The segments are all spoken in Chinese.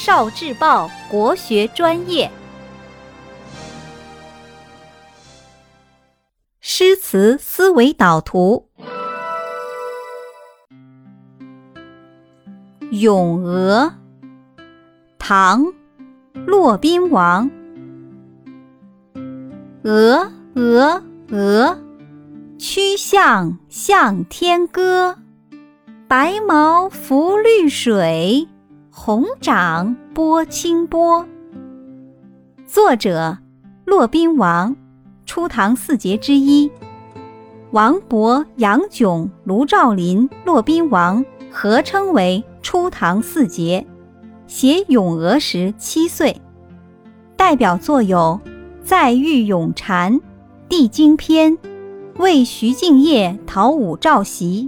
少智报国学专业，诗词思维导图。《咏鹅》唐·骆宾王。鹅，鹅，鹅，曲项向天歌。白毛浮绿水。红掌拨清波。作者：骆宾王，初唐四杰之一。王勃、杨炯、卢照邻、骆宾王合称为初唐四杰。写《咏鹅》时七岁。代表作有《再遇咏蝉》《帝京篇》《为徐敬业讨武曌檄》。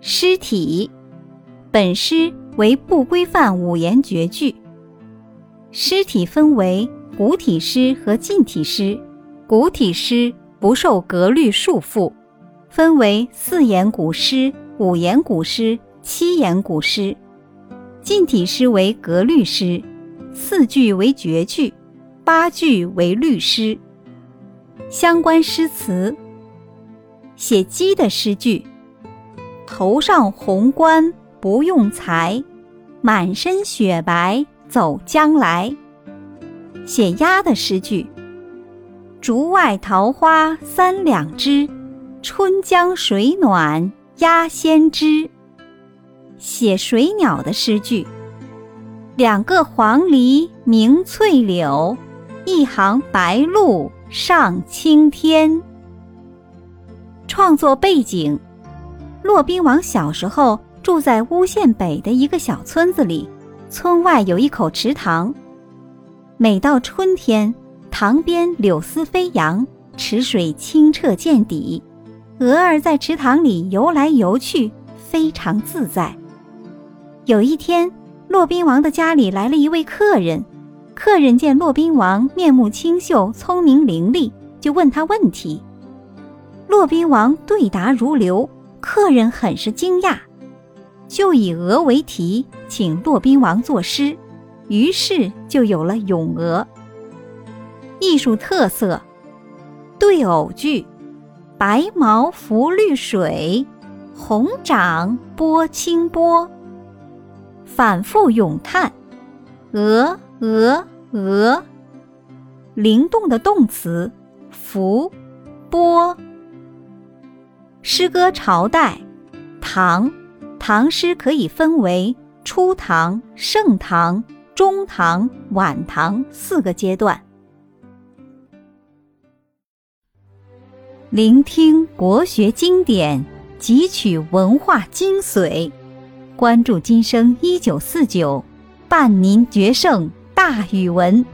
诗体。本诗为不规范五言绝句。诗体分为古体诗和近体诗。古体诗不受格律束缚，分为四言古诗、五言古诗、七言古诗。近体诗为格律诗，四句为绝句，八句为律诗。相关诗词：写鸡的诗句，头上红冠。不用才，满身雪白走将来。写鸭的诗句：竹外桃花三两枝，春江水暖鸭先知。写水鸟的诗句：两个黄鹂鸣翠柳，一行白鹭上青天。创作背景：骆宾王小时候。住在巫县北的一个小村子里，村外有一口池塘。每到春天，塘边柳丝飞扬，池水清澈见底，鹅儿在池塘里游来游去，非常自在。有一天，骆宾王的家里来了一位客人，客人见骆宾王面目清秀、聪明伶俐，就问他问题。骆宾王对答如流，客人很是惊讶。就以鹅为题，请骆宾王作诗，于是就有了《咏鹅》。艺术特色：对偶句，白毛浮绿水，红掌拨清波。反复咏叹，鹅鹅鹅。灵动的动词，浮波。诗歌朝代，唐。唐诗可以分为初唐、盛唐、中唐、晚唐四个阶段。聆听国学经典，汲取文化精髓，关注今生一九四九，伴您决胜大语文。